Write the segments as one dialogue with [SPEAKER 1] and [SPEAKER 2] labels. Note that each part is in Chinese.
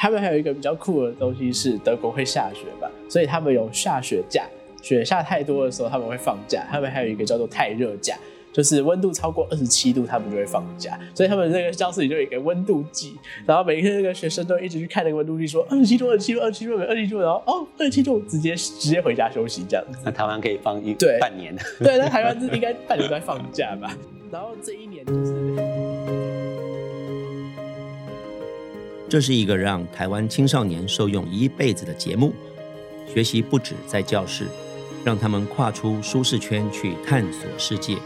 [SPEAKER 1] 他们还有一个比较酷的东西是德国会下雪吧，所以他们有下雪假，雪下太多的时候他们会放假。他们还有一个叫做太热假。就是温度超过二十七度，他们就会放假，所以他们那个教室里就有一个温度计，然后每一个那个学生都一直去看那个温度计，说二十七度、二十七度、二十七度、二十七度，然后哦，二十七度，直接直接回家休息这样子。
[SPEAKER 2] 那台湾可以放一
[SPEAKER 1] 对
[SPEAKER 2] 半年，
[SPEAKER 1] 对，那台湾是应该半年都在放假吧？然后这一年就是，
[SPEAKER 3] 这是一个让台湾青少年受用一辈子的节目，学习不止在教室，让他们跨出舒适圈去探索世界。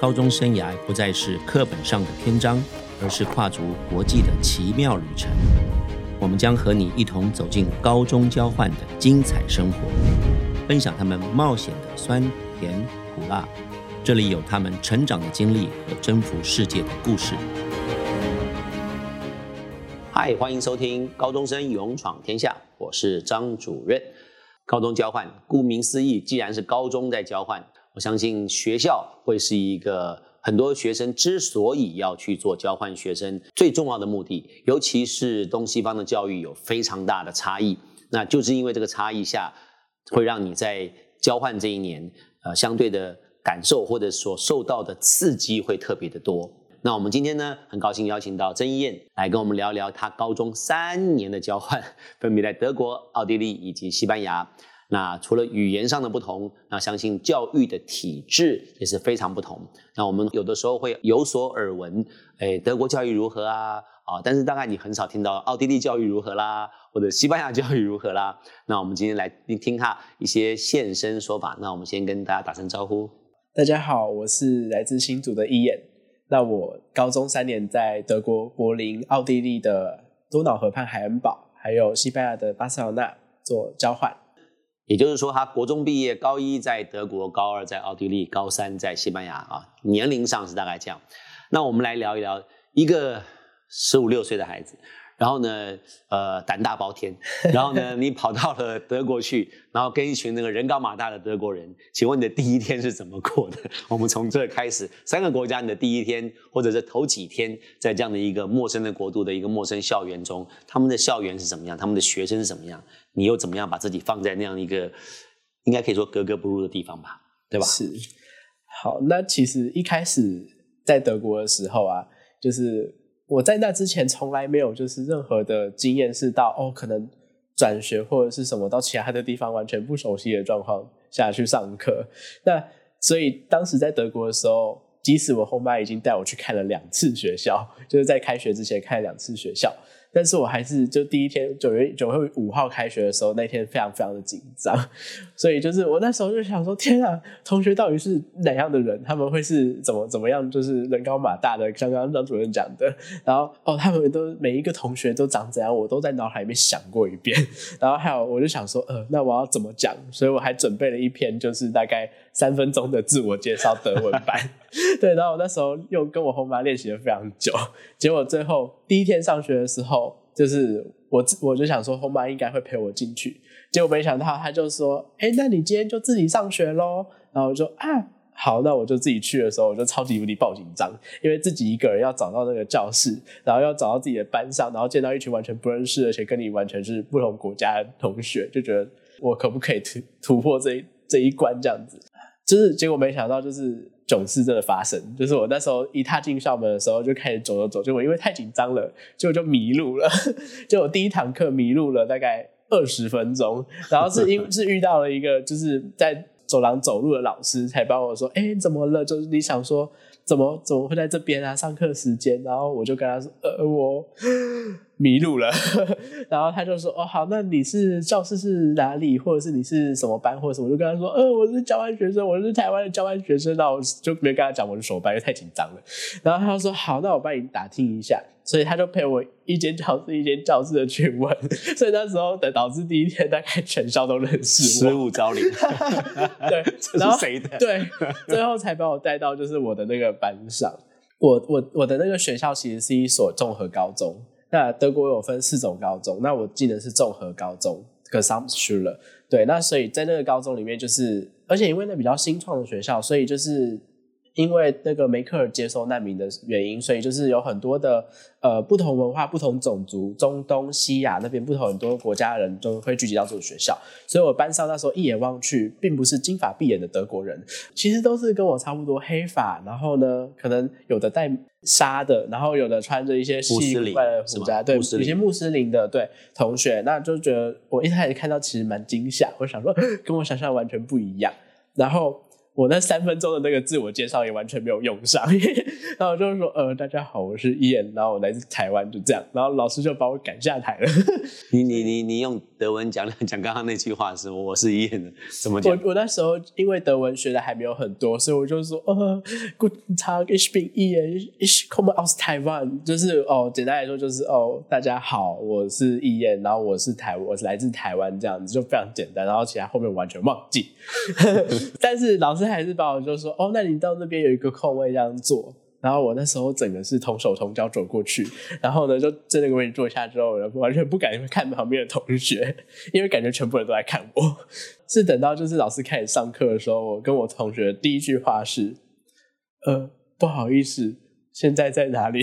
[SPEAKER 3] 高中生涯不再是课本上的篇章，而是跨足国际的奇妙旅程。我们将和你一同走进高中交换的精彩生活，分享他们冒险的酸甜苦辣。这里有他们成长的经历和征服世界的故事。
[SPEAKER 2] 嗨，欢迎收听《高中生勇闯天下》，我是张主任。高中交换，顾名思义，既然是高中在交换。我相信学校会是一个很多学生之所以要去做交换学生最重要的目的，尤其是东西方的教育有非常大的差异，那就是因为这个差异下，会让你在交换这一年，呃，相对的感受或者所受到的刺激会特别的多。那我们今天呢，很高兴邀请到曾一燕来跟我们聊聊她高中三年的交换，分别在德国、奥地利以及西班牙。那除了语言上的不同，那相信教育的体制也是非常不同。那我们有的时候会有所耳闻，哎，德国教育如何啊？啊，但是大概你很少听到奥地利教育如何啦，或者西班牙教育如何啦。那我们今天来听听他一些现身说法。那我们先跟大家打声招呼。
[SPEAKER 1] 大家好，我是来自新竹的伊眼。那我高中三年在德国柏林、奥地利的多瑙河畔海恩堡，还有西班牙的巴塞罗那做交换。
[SPEAKER 2] 也就是说，他国中毕业，高一在德国，高二在奥地利，高三在西班牙啊。年龄上是大概这样。那我们来聊一聊一个十五六岁的孩子。然后呢，呃，胆大包天。然后呢，你跑到了德国去，然后跟一群那个人高马大的德国人。请问你的第一天是怎么过的？我们从这开始，三个国家你的第一天，或者是头几天，在这样的一个陌生的国度的一个陌生校园中，他们的校园是怎么样？他们的学生是怎么样？你又怎么样把自己放在那样一个应该可以说格格不入的地方吧？对吧？
[SPEAKER 1] 是。好，那其实一开始在德国的时候啊，就是。我在那之前从来没有就是任何的经验，是到哦可能转学或者是什么到其他的地方完全不熟悉的状况下去上课。那所以当时在德国的时候，即使我后妈已经带我去看了两次学校，就是在开学之前看了两次学校。但是我还是就第一天九月九月五号开学的时候，那天非常非常的紧张，所以就是我那时候就想说，天啊，同学到底是哪样的人？他们会是怎么怎么样？就是人高马大的，刚刚张主任讲的，然后哦，他们都每一个同学都长怎样，我都在脑海里面想过一遍。然后还有，我就想说，呃，那我要怎么讲？所以我还准备了一篇，就是大概三分钟的自我介绍德文版。对，然后我那时候又跟我后妈练习了非常久，结果最后第一天上学的时候，就是我我就想说后妈应该会陪我进去，结果没想到她就说：“哎，那你今天就自己上学喽。”然后我就啊，好，那我就自己去的时候，我就超级无敌爆紧张，因为自己一个人要找到那个教室，然后要找到自己的班上，然后见到一群完全不认识，而且跟你完全是不同国家的同学，就觉得我可不可以突突破这一这一关这样子？就是结果没想到就是。囧事真的发生，就是我那时候一踏进校门的时候就开始走走走，结果因为太紧张了，结果就迷路了。就我第一堂课迷路了大概二十分钟，然后是因 是遇到了一个就是在走廊走路的老师，才帮我说：“哎，怎么了？就是你想说。”怎么怎么会在这边啊？上课时间，然后我就跟他说：“呃，我迷路了。”然后他就说：“哦，好，那你是教室是哪里，或者是你是什么班，或者什么？”我就跟他说：“呃，我是交换学生，我是台湾的交换学生。”那我就没跟他讲我是什么班，因为太紧张了。然后他就说：“好，那我帮你打听一下。”所以他就陪我一间教室一间教室的去问，所以那时候的导致第一天大概全校都认识
[SPEAKER 2] 我，失物招领，
[SPEAKER 1] 对，
[SPEAKER 2] 这是谁的？
[SPEAKER 1] 对，最后才把我带到就是我的那个班上。我我我的那个学校其实是一所综合高中，那德国有分四种高中，那我记得是综合高中 g e s a m s h u l e 对，那所以在那个高中里面就是，而且因为那比较新创的学校，所以就是。因为那个梅克尔接收难民的原因，所以就是有很多的呃不同文化、不同种族，中东西亚那边不同很多国家的人都会聚集到这个学校。所以我班上那时候一眼望去，并不是金发碧眼的德国人，其实都是跟我差不多黑发，然后呢，可能有的戴纱的，然后有的穿着一些
[SPEAKER 2] 穆斯
[SPEAKER 1] 的服装，对，有些穆斯林的对同学，那就觉得我一开始看到其实蛮惊吓，我想说 跟我想象完全不一样，然后。我那三分钟的那个自我介绍也完全没有用上，然后我就是说，呃，大家好，我是伊恩，然后我来自台湾，就这样，然后老师就把我赶下台了。
[SPEAKER 2] 你你你你用德文讲 讲刚刚那句话是我是伊恩的，怎么讲
[SPEAKER 1] 我？我那时候因为德文学的还没有很多，所以我就说，呃，Guten Tag, ich bin Ian, ich komme aus Taiwan，就是哦，简单来说就是哦，大家好，我是伊恩，然后我是台，我是来自台湾，这样子就非常简单，然后其他后面完全忘记。但是老师他还是把我就说，哦，那你到那边有一个空位这样坐。然后我那时候整个是同手同脚走过去，然后呢就在那个位置坐下之后，我完全不敢看旁边的同学，因为感觉全部人都在看我。是等到就是老师开始上课的时候，我跟我同学第一句话是：“呃，不好意思，现在在哪里？”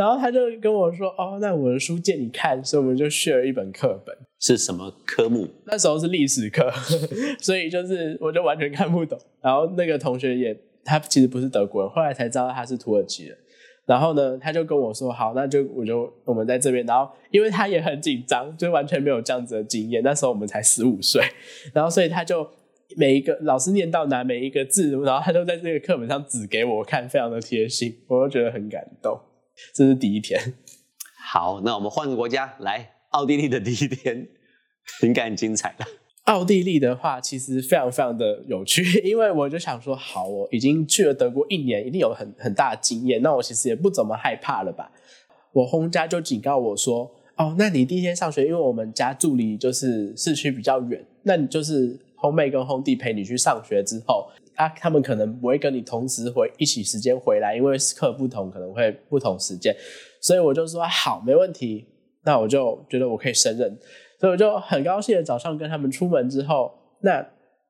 [SPEAKER 1] 然后他就跟我说：“哦，那我的书借你看。”所以我们就 share 一本课本。
[SPEAKER 2] 是什么科目？
[SPEAKER 1] 那时候是历史课，所以就是我就完全看不懂。然后那个同学也，他其实不是德国人，后来才知道他是土耳其人。然后呢，他就跟我说：“好，那就我就我们在这边。”然后因为他也很紧张，就完全没有这样子的经验。那时候我们才十五岁，然后所以他就每一个老师念到哪每一个字，然后他都在这个课本上指给我看，非常的贴心，我就觉得很感动。这是第一天。
[SPEAKER 2] 好，那我们换个国家来，奥地利的第一天应该很精彩了。
[SPEAKER 1] 奥地利的话，其实非常非常的有趣，因为我就想说，好，我已经去了德国一年，一定有很很大的经验，那我其实也不怎么害怕了吧？我轰家就警告我说，哦，那你第一天上学，因为我们家住离就是市区比较远，那你就是轰妹跟轰弟陪你去上学之后，啊，他们可能不会跟你同时回一起时间回来，因为课不同，可能会不同时间，所以我就说好，没问题，那我就觉得我可以胜任。所以我就很高兴的早上跟他们出门之后，那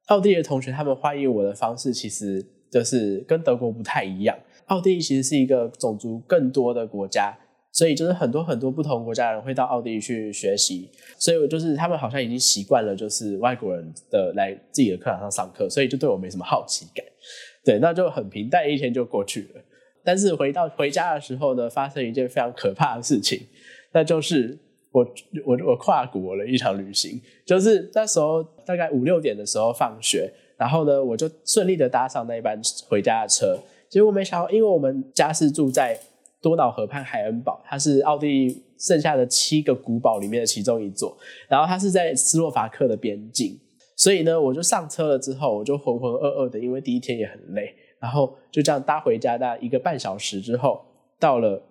[SPEAKER 1] 奥地利的同学他们欢迎我的方式其实就是跟德国不太一样。奥地利其实是一个种族更多的国家，所以就是很多很多不同国家的人会到奥地利去学习。所以我就是他们好像已经习惯了，就是外国人的来自己的课堂上上课，所以就对我没什么好奇感。对，那就很平淡一天就过去了。但是回到回家的时候呢，发生一件非常可怕的事情，那就是。我我我跨国了一场旅行，就是那时候大概五六点的时候放学，然后呢，我就顺利的搭上那一班回家的车。结果没想到，因为我们家是住在多瑙河畔海恩堡，它是奥地利剩下的七个古堡里面的其中一座，然后它是在斯洛伐克的边境，所以呢，我就上车了之后，我就浑浑噩噩的，因为第一天也很累，然后就这样搭回家，大一个半小时之后，到了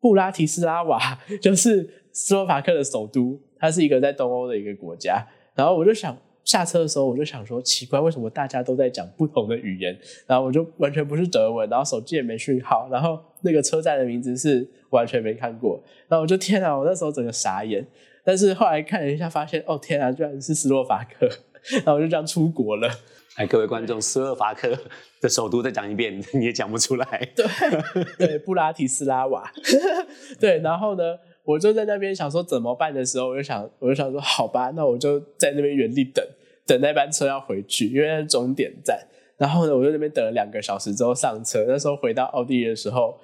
[SPEAKER 1] 布拉提斯拉瓦，就是。斯洛伐克的首都，它是一个在东欧的一个国家。然后我就想下车的时候，我就想说，奇怪，为什么大家都在讲不同的语言？然后我就完全不是德文，然后手机也没讯号，然后那个车站的名字是完全没看过。然后我就天啊，我那时候整个傻眼。但是后来看了一下，发现哦天啊，居然是斯洛伐克。然后我就这样出国了。
[SPEAKER 2] 哎，各位观众，斯洛伐克的首都再讲一遍，你也讲不出来。
[SPEAKER 1] 对对，布拉提斯拉瓦。对，然后呢？我就在那边想说怎么办的时候，我就想，我就想说，好吧，那我就在那边原地等，等那班车要回去，因为是终点站。然后呢，我就那边等了两个小时之后上车。那时候回到奥地利的时候，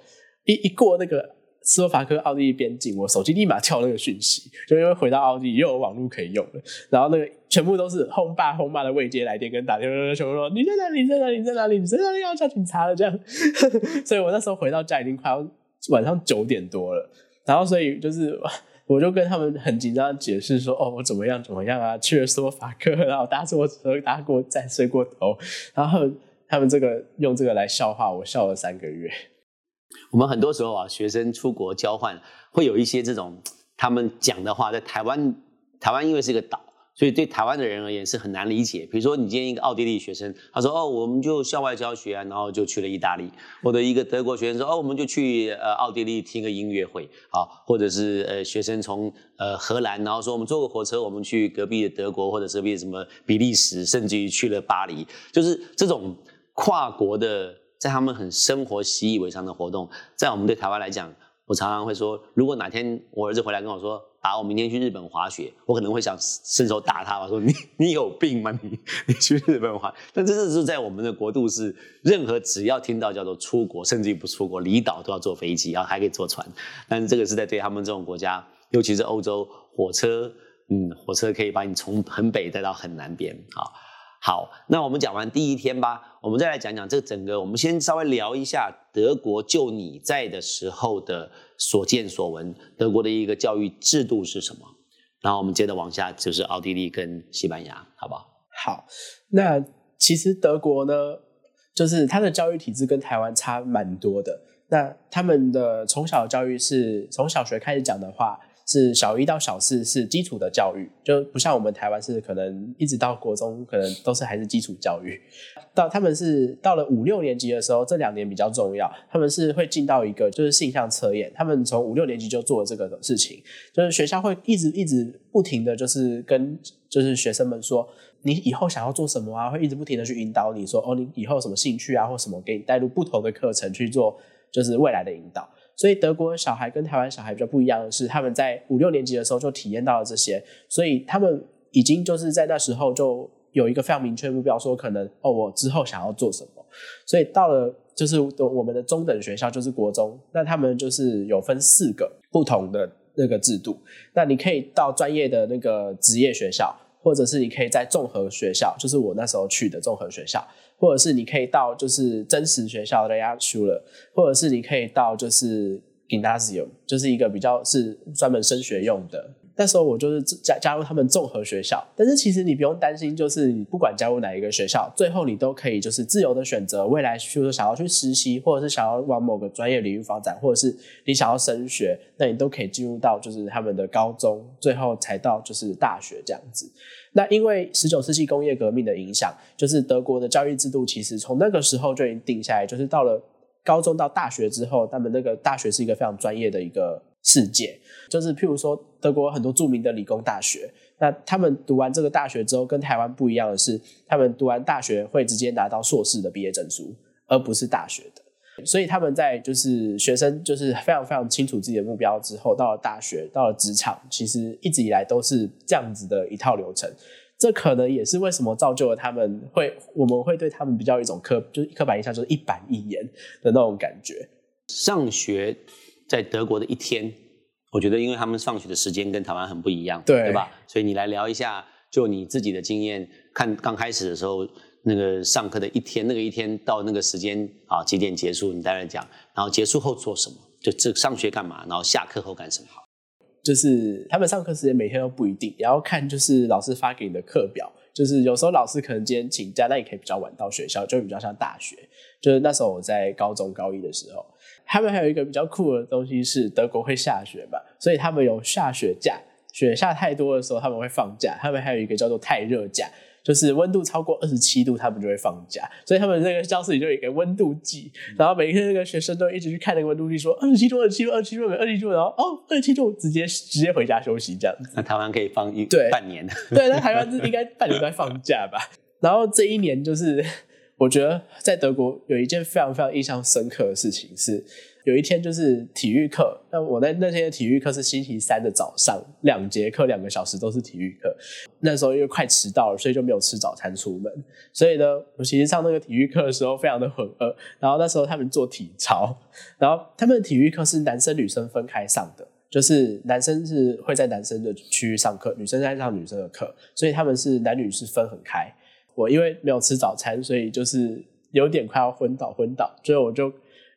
[SPEAKER 1] 一一过那个斯洛伐克奥地利边境，我手机立马跳那个讯息，就因为回到奥地利又有网络可以用了。然后那个全部都是轰爸轰妈的未接来电跟打电话，全部说你在哪里？你在哪里？你在哪里？你在哪里？要叫警察了这样。所以我那时候回到家已经快要晚上九点多了。然后，所以就是，我就跟他们很紧张的解释说：“哦，我怎么样怎么样啊？去了斯洛伐克，然后搭错车，搭过站，睡过头。”然后他们这个用这个来笑话我，笑了三个月。
[SPEAKER 2] 我们很多时候啊，学生出国交换会有一些这种他们讲的话，在台湾，台湾因为是一个岛。所以对台湾的人而言是很难理解。比如说，你今天一个奥地利学生，他说：“哦，我们就校外教学，然后就去了意大利。”或者一个德国学生说：“哦，我们就去呃奥地利听个音乐会。”好，或者是呃学生从呃荷兰，然后说我们坐个火车，我们去隔壁的德国，或者隔壁什么比利时，甚至于去了巴黎。就是这种跨国的在他们很生活习以为常的活动，在我们对台湾来讲，我常常会说，如果哪天我儿子回来跟我说，打，我明天去日本滑雪，我可能会想伸手打他吧，说你你有病吗？你你去日本滑？但这是在我们的国度是，任何只要听到叫做出国，甚至于不出国，离岛都要坐飞机，然后还可以坐船。但是这个是在对他们这种国家，尤其是欧洲，火车，嗯，火车可以把你从很北带到很南边，好。好，那我们讲完第一天吧，我们再来讲讲这整个。我们先稍微聊一下德国，就你在的时候的所见所闻，德国的一个教育制度是什么？然后我们接着往下，就是奥地利跟西班牙，好不好？
[SPEAKER 1] 好，那其实德国呢，就是它的教育体制跟台湾差蛮多的。那他们的从小教育是从小学开始讲的话。是小一到小四是基础的教育，就不像我们台湾是可能一直到国中可能都是还是基础教育。到他们是到了五六年级的时候，这两年比较重要，他们是会进到一个就是性向测验。他们从五六年级就做这个事情，就是学校会一直一直不停的就是跟就是学生们说，你以后想要做什么啊？会一直不停的去引导你说，哦，你以后什么兴趣啊或什么，给你带入不同的课程去做，就是未来的引导。所以德国的小孩跟台湾小孩比较不一样的是，他们在五六年级的时候就体验到了这些，所以他们已经就是在那时候就有一个非常明确的目标，说可能哦，我之后想要做什么。所以到了就是我们的中等学校，就是国中，那他们就是有分四个不同的那个制度。那你可以到专业的那个职业学校，或者是你可以在综合学校，就是我那时候去的综合学校。或者是你可以到就是真实学校的亚书了，或者是你可以到就是 gymnasium，就是一个比较是专门升学用的。那时候我就是加加入他们综合学校，但是其实你不用担心，就是你不管加入哪一个学校，最后你都可以就是自由的选择未来，就是想要去实习，或者是想要往某个专业领域发展，或者是你想要升学，那你都可以进入到就是他们的高中，最后才到就是大学这样子。那因为十九世纪工业革命的影响，就是德国的教育制度其实从那个时候就已经定下来，就是到了高中到大学之后，他们那个大学是一个非常专业的一个世界。就是譬如说，德国很多著名的理工大学，那他们读完这个大学之后，跟台湾不一样的是，他们读完大学会直接拿到硕士的毕业证书，而不是大学的。所以他们在就是学生就是非常非常清楚自己的目标之后，到了大学，到了职场，其实一直以来都是这样子的一套流程。这可能也是为什么造就了他们会，我们会对他们比较一种刻，就是刻板印象，就是一板一眼的那种感觉。
[SPEAKER 2] 上学在德国的一天，我觉得因为他们上学的时间跟台湾很不一样，
[SPEAKER 1] 对
[SPEAKER 2] 对吧？所以你来聊一下，就你自己的经验，看刚开始的时候。那个上课的一天，那个一天到那个时间啊几点结束？你大概讲，然后结束后做什么？就这上学干嘛？然后下课后干什么？
[SPEAKER 1] 就是他们上课时间每天都不一定，也要看就是老师发给你的课表。就是有时候老师可能今天请假，那也可以比较晚到学校，就比较像大学。就是那时候我在高中高一的时候，他们还有一个比较酷的东西是德国会下雪嘛，所以他们有下雪假，雪下太多的时候他们会放假。他们还有一个叫做太热假。就是温度超过二十七度，他们就会放假，所以他们那个教室里就有一个温度计，然后每天那个学生都一直去看那个温度计，说二十七度、二十七度、二十七度、二十七度，然后哦，二十七度，直接直接回家休息这样子。
[SPEAKER 2] 那台湾可以放一
[SPEAKER 1] 对
[SPEAKER 2] 半年，
[SPEAKER 1] 对，那台湾是应该半年都在放假吧？然后这一年就是，我觉得在德国有一件非常非常印象深刻的事情是。有一天就是体育课，那我那那天的体育课是星期三的早上，两节课两个小时都是体育课。那时候因为快迟到了，所以就没有吃早餐出门。所以呢，我其实上那个体育课的时候非常的很饿。然后那时候他们做体操，然后他们的体育课是男生女生分开上的，就是男生是会在男生的区域上课，女生在上女生的课，所以他们是男女是分很开。我因为没有吃早餐，所以就是有点快要昏倒昏倒，所以我就。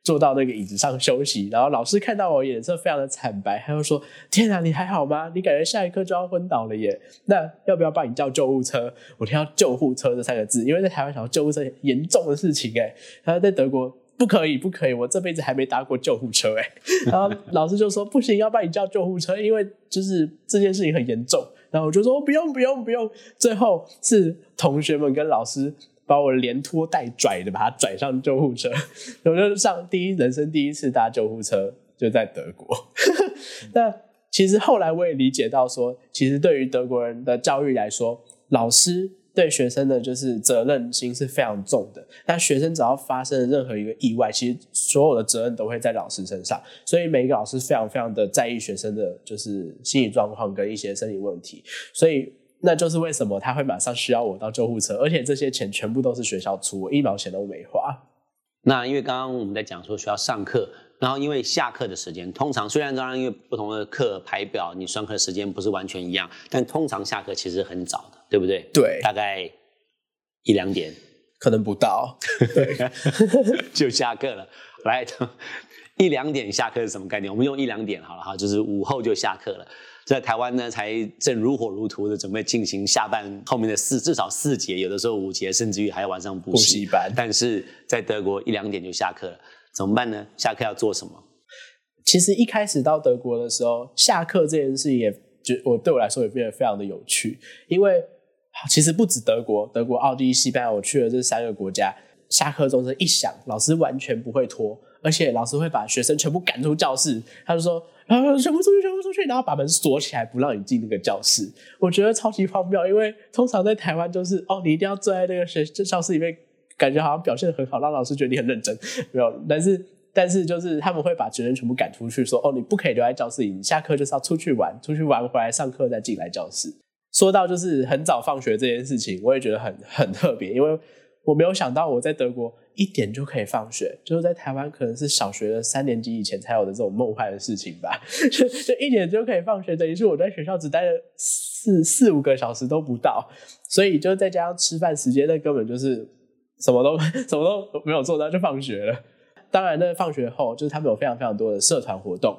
[SPEAKER 1] 坐到那个椅子上休息，然后老师看到我脸色非常的惨白，他就说：“天啊，你还好吗？你感觉下一刻就要昏倒了耶？那要不要帮你叫救护车？”我听到“救护车”这三个字，因为在台湾想到救护车严重的事情哎，他在德国不可以，不可以，我这辈子还没搭过救护车哎。然后老师就说：“不行，要帮你叫救护车，因为就是这件事情很严重。”然后我就说：“不用，不用，不用。”最后是同学们跟老师。把我连拖带拽的把他拽上救护车，我就上第一人生第一次搭救护车，就在德国。那其实后来我也理解到说，其实对于德国人的教育来说，老师对学生的就是责任心是非常重的。那学生只要发生了任何一个意外，其实所有的责任都会在老师身上。所以每一个老师非常非常的在意学生的就是心理状况跟一些生理问题。所以那就是为什么他会马上需要我到救护车，而且这些钱全部都是学校出，我一毛钱都没花。
[SPEAKER 2] 那因为刚刚我们在讲说需要上课。然后因为下课的时间，通常虽然当然因为不同的课排表，你上课的时间不是完全一样，但通常下课其实很早的，对不对？
[SPEAKER 1] 对，
[SPEAKER 2] 大概一两点，
[SPEAKER 1] 可能不到，对，
[SPEAKER 2] 就下课了。来，一两点下课是什么概念？我们用一两点好了哈，就是午后就下课了。在台湾呢，才正如火如荼的准备进行下半后面的四至少四节，有的时候五节，甚至于还要晚上补习
[SPEAKER 1] 班。
[SPEAKER 2] 但是在德国一两点就下课了。怎么办呢？下课要做什么？
[SPEAKER 1] 其实一开始到德国的时候，下课这件事也就我对我来说也变得非常的有趣。因为其实不止德国，德国、奥地利、西班牙，我去了这三个国家，下课钟声一响，老师完全不会拖，而且老师会把学生全部赶出教室。他就说：“啊，全部出去，全部出去！”然后把门锁起来，不让你进那个教室。我觉得超级荒谬，因为通常在台湾就是哦，你一定要坐在那个学教室里面。感觉好像表现的很好，让老师觉得你很认真，没有。但是，但是就是他们会把学生全部赶出去，说：“哦，你不可以留在教室里，你下课就是要出去玩，出去玩回来上课再进来教室。”说到就是很早放学这件事情，我也觉得很很特别，因为我没有想到我在德国一点就可以放学，就是在台湾可能是小学的三年级以前才有的这种梦幻的事情吧。就就一点就可以放学，等于是我在学校只待了四四五个小时都不到，所以就再加上吃饭时间，那根本就是。什么都 什么都没有做到就放学了。当然，那放学后就是他们有非常非常多的社团活动。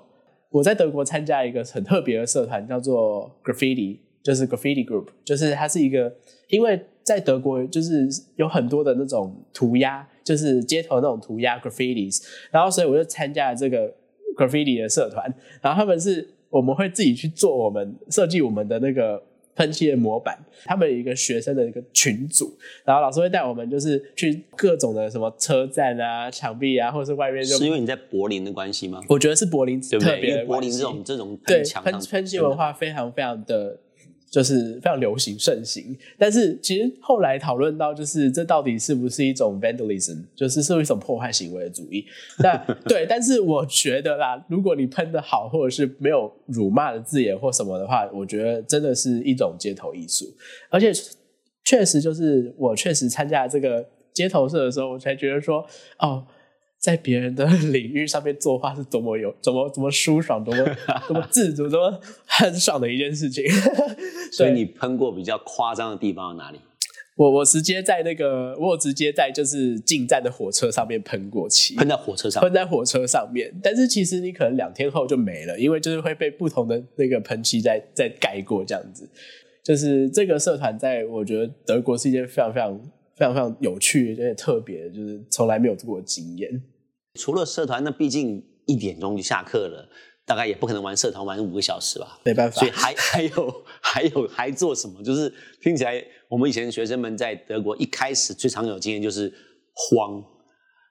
[SPEAKER 1] 我在德国参加一个很特别的社团，叫做 Graffiti，就是 Graffiti Group，就是它是一个，因为在德国就是有很多的那种涂鸦，就是街头那种涂鸦 Graffitis，然后所以我就参加了这个 Graffiti 的社团。然后他们是我们会自己去做我们设计我们的那个。喷漆的模板，他们有一个学生的一个群组，然后老师会带我们就是去各种的什么车站啊、墙壁啊，或者是外面。
[SPEAKER 2] 是因为你在柏林的关系吗？
[SPEAKER 1] 我觉得是柏林特别
[SPEAKER 2] 的柏林这种这种
[SPEAKER 1] 对喷喷漆文化非常非常的。就是非常流行盛行，但是其实后来讨论到，就是这到底是不是一种 vandalism，就是是一种破坏行为的主义。那 对，但是我觉得啦，如果你喷的好，或者是没有辱骂的字眼或什么的话，我觉得真的是一种街头艺术。而且确实就是我确实参加这个街头社的时候，我才觉得说，哦。在别人的 领域上面作画是多么有、多么、多么舒爽、多么、多么自主、多么很爽的一件事情。
[SPEAKER 2] 所以你喷过比较夸张的地方在哪里？
[SPEAKER 1] 我我直接在那个，我直接在就是进站的火车上面喷过漆，
[SPEAKER 2] 喷在火车上，
[SPEAKER 1] 喷在火车上面。但是其实你可能两天后就没了，因为就是会被不同的那个喷漆再再盖过这样子。就是这个社团在我觉得德国是一件非常非常非常非常有趣有点特别，就是从来没有过的经验。
[SPEAKER 2] 除了社团，那毕竟一点钟就下课了，大概也不可能玩社团玩五个小时吧。
[SPEAKER 1] 没办法，
[SPEAKER 2] 所以还还有 还有还做什么？就是听起来，我们以前学生们在德国一开始最常有经验就是慌。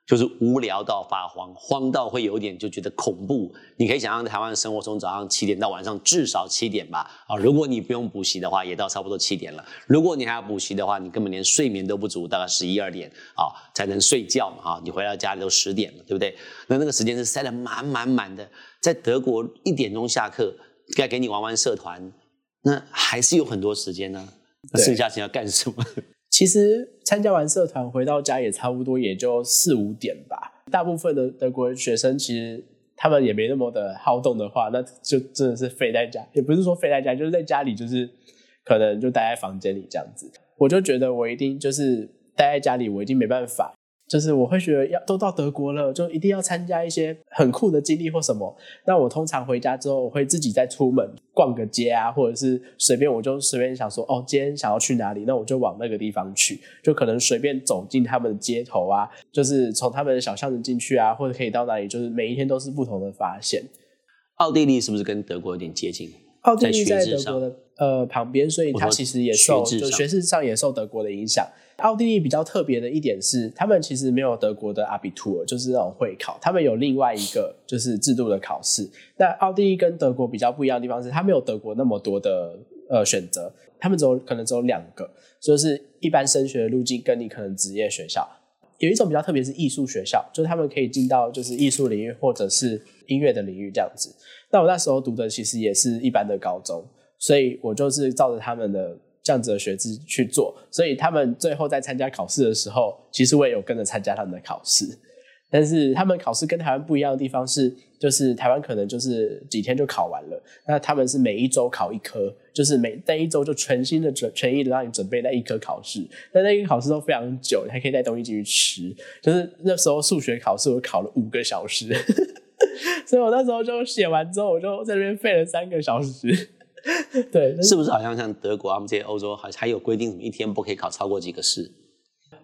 [SPEAKER 2] 就是无聊到发慌，慌到会有点就觉得恐怖。你可以想象台湾的生活从早上七点到晚上至少七点吧。啊，如果你不用补习的话，也到差不多七点了。如果你还要补习的话，你根本连睡眠都不足，大概十一二点啊才能睡觉嘛。啊，你回到家里都十点了，对不对？那那个时间是塞得满满满的。在德国一点钟下课，该给你玩玩社团，那还是有很多时间呢。那剩下钱要干什么？
[SPEAKER 1] 其实参加完社团回到家也差不多也就四五点吧。大部分的德国学生其实他们也没那么的好动的话，那就真的是废在家，也不是说废在家，就是在家里就是可能就待在房间里这样子。我就觉得我一定就是待在家里，我一定没办法。就是我会觉得要都到德国了，就一定要参加一些很酷的经历或什么。那我通常回家之后，我会自己再出门逛个街啊，或者是随便我就随便想说，哦，今天想要去哪里，那我就往那个地方去，就可能随便走进他们的街头啊，就是从他们的小巷子进去啊，或者可以到哪里，就是每一天都是不同的发现。
[SPEAKER 2] 奥地利是不是跟德国有点接近？
[SPEAKER 1] 奥地利在德国的呃旁边，所以它其实也受就学识上也受德国的影响。奥地利比较特别的一点是，他们其实没有德国的阿比图尔，就是那种会考，他们有另外一个就是制度的考试。那奥地利跟德国比较不一样的地方是，它没有德国那么多的呃选择，他们只有可能只有两个，就是一般升学的路径跟你可能职业学校。有一种比较特别是艺术学校，就是他们可以进到就是艺术领域或者是音乐的领域这样子。那我那时候读的其实也是一般的高中，所以我就是照着他们的这样子的学制去做。所以他们最后在参加考试的时候，其实我也有跟着参加他们的考试。但是他们考试跟台湾不一样的地方是，就是台湾可能就是几天就考完了，那他们是每一周考一科，就是每那一周就全新的准全意的让你准备那一科考试，但那一科考试都非常久，你还可以带东西进去吃。就是那时候数学考试我考了五个小时，所以我那时候就写完之后，我就在那边废了三个小时。对，
[SPEAKER 2] 是不是好像像德国啊，这些欧洲还还有规定，什么一天不可以考超过几个试？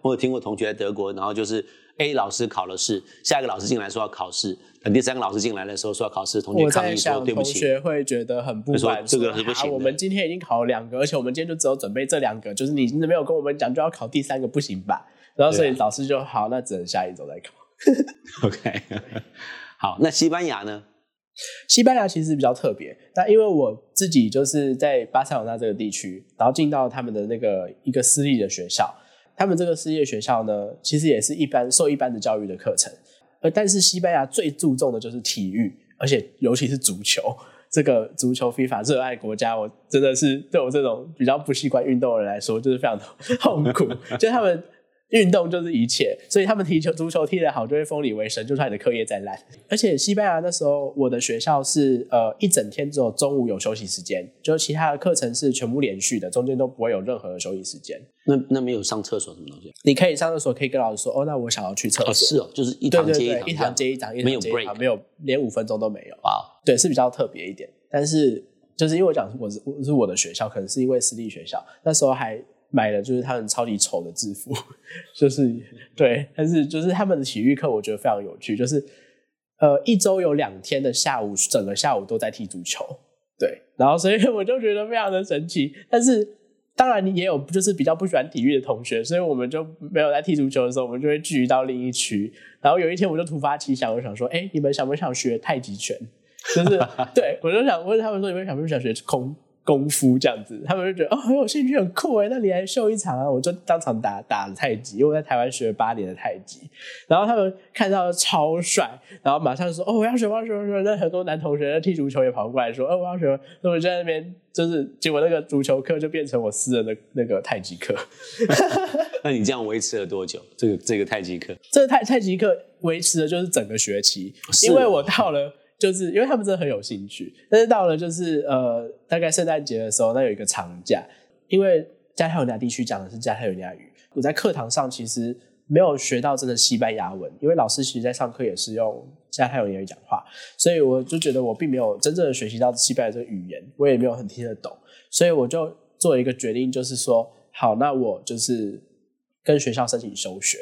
[SPEAKER 2] 我有听过同学在德国，然后就是 A 老师考了试，下一个老师进来说要考试，等第三个老师进来的时候说要考试，同学抗议说对不起。
[SPEAKER 1] 同学会觉得很不满，
[SPEAKER 2] 这个是不行。
[SPEAKER 1] 我们今天已经考了两个，而且我们今天就只有准备这两个，就是你没有跟我们讲就要考第三个，不行吧？然后所以老师就好，那只能下一周再考。
[SPEAKER 2] OK，好，那西班牙呢？
[SPEAKER 1] 西班牙其实比较特别，但因为我自己就是在巴塞罗那这个地区，然后进到他们的那个一个私立的学校。他们这个私立学校呢，其实也是一般受一般的教育的课程，呃，但是西班牙最注重的就是体育，而且尤其是足球。这个足球非法热爱国家，我真的是对我这种比较不习惯运动的人来说，就是非常的 痛苦。就他们。运动就是一切，所以他们踢球、足球踢得好，就会封你为神，就算你的课业再烂。而且西班牙那时候，我的学校是呃一整天只有中午有休息时间，就其他的课程是全部连续的，中间都不会有任何的休息时间。
[SPEAKER 2] 那那没有上厕所什么东西？
[SPEAKER 1] 你可以上厕所，可以跟老师说哦，那我想要去厕所。
[SPEAKER 2] 是哦，就是一堂接一堂，
[SPEAKER 1] 一堂接一堂，
[SPEAKER 2] 没有 break，
[SPEAKER 1] 没有连五分钟都没有。
[SPEAKER 2] 哇，
[SPEAKER 1] 对，是比较特别一点。但是就是因为我讲我是我是我的学校，可能是因为私立学校，那时候还。买的就是他们超级丑的制服，就是对，但是就是他们的体育课我觉得非常有趣，就是呃一周有两天的下午，整个下午都在踢足球，对，然后所以我就觉得非常的神奇。但是当然你也有就是比较不喜欢体育的同学，所以我们就没有在踢足球的时候，我们就会聚集到另一区。然后有一天我就突发奇想，我想说，哎，你们想不想学太极拳？就是 对我就想问他们说，你们想不想学空？功夫这样子，他们就觉得哦很有兴趣很酷哎，那你来秀一场啊！我就当场打打了太极，因为我在台湾学了八年的太极。然后他们看到超帅，然后马上说哦我要学我要学我要学。那很多男同学踢足球也跑过来说哦我要学。那我就在那边就是结果那个足球课就变成我私人的那个太极课。
[SPEAKER 2] 那你这样维持了多久？这个这个太极课？
[SPEAKER 1] 这个太太极课维持的就是整个学期，因为我到了。就是因为他们真的很有兴趣，但是到了就是呃，大概圣诞节的时候，那有一个长假，因为加泰罗尼亚地区讲的是加泰罗尼亚语，我在课堂上其实没有学到真的西班牙文，因为老师其实在上课也是用加泰罗尼亚语讲话，所以我就觉得我并没有真正的学习到西班牙这个语言，我也没有很听得懂，所以我就做了一个决定，就是说，好，那我就是跟学校申请休学。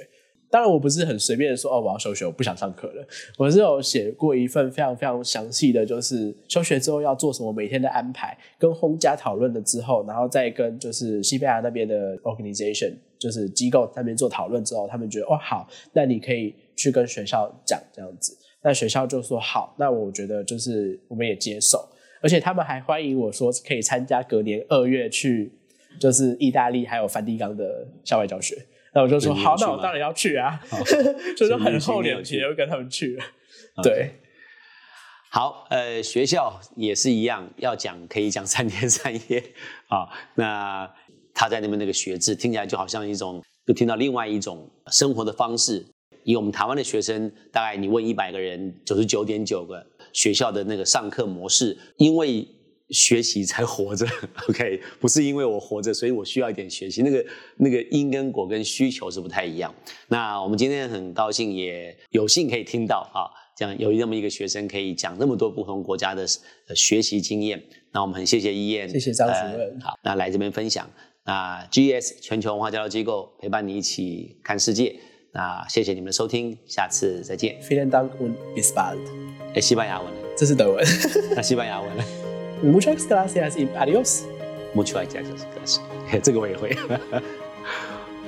[SPEAKER 1] 当然，我不是很随便的说哦，我要休学，我不想上课了。我是有写过一份非常非常详细的，就是休学之后要做什么，每天的安排，跟轰家讨论了之后，然后再跟就是西班牙那边的 organization，就是机构那边做讨论之后，他们觉得哦好，那你可以去跟学校讲这样子。那学校就说好，那我觉得就是我们也接受，而且他们还欢迎我说可以参加隔年二月去就是意大利还有梵蒂冈的校外教学。那我就说好，那我当然要去啊，就是很厚脸皮，又跟他们去 了。对，
[SPEAKER 2] 好，呃，学校也是一样，要讲可以讲三天三夜 啊。那他在那边那个学制听起来就好像一种，就听到另外一种生活的方式。以我们台湾的学生，大概你问一百个人，九十九点九个学校的那个上课模式，因为。学习才活着，OK，不是因为我活着，所以我需要一点学习。那个那个因跟果跟需求是不太一样。那我们今天很高兴，也有幸可以听到啊，这样有那么一个学生可以讲那么多不同国家的学习经验。那我们很谢谢伊燕，
[SPEAKER 1] 谢谢张主任。
[SPEAKER 2] 好，那来这边分享。那 GS 全球文化交流机构陪伴你一起看世界。那谢谢你们的收听，下次再见。
[SPEAKER 1] Vielen Dank und bis bald。
[SPEAKER 2] 哎，西班牙文，
[SPEAKER 1] 这是德文。
[SPEAKER 2] 那 西班牙文呢
[SPEAKER 1] ？Muchas gracias y adiós.
[SPEAKER 2] Muchas gracias. 这个我也会。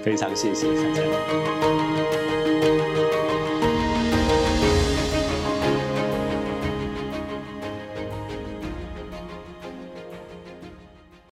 [SPEAKER 2] 非常谢谢大家。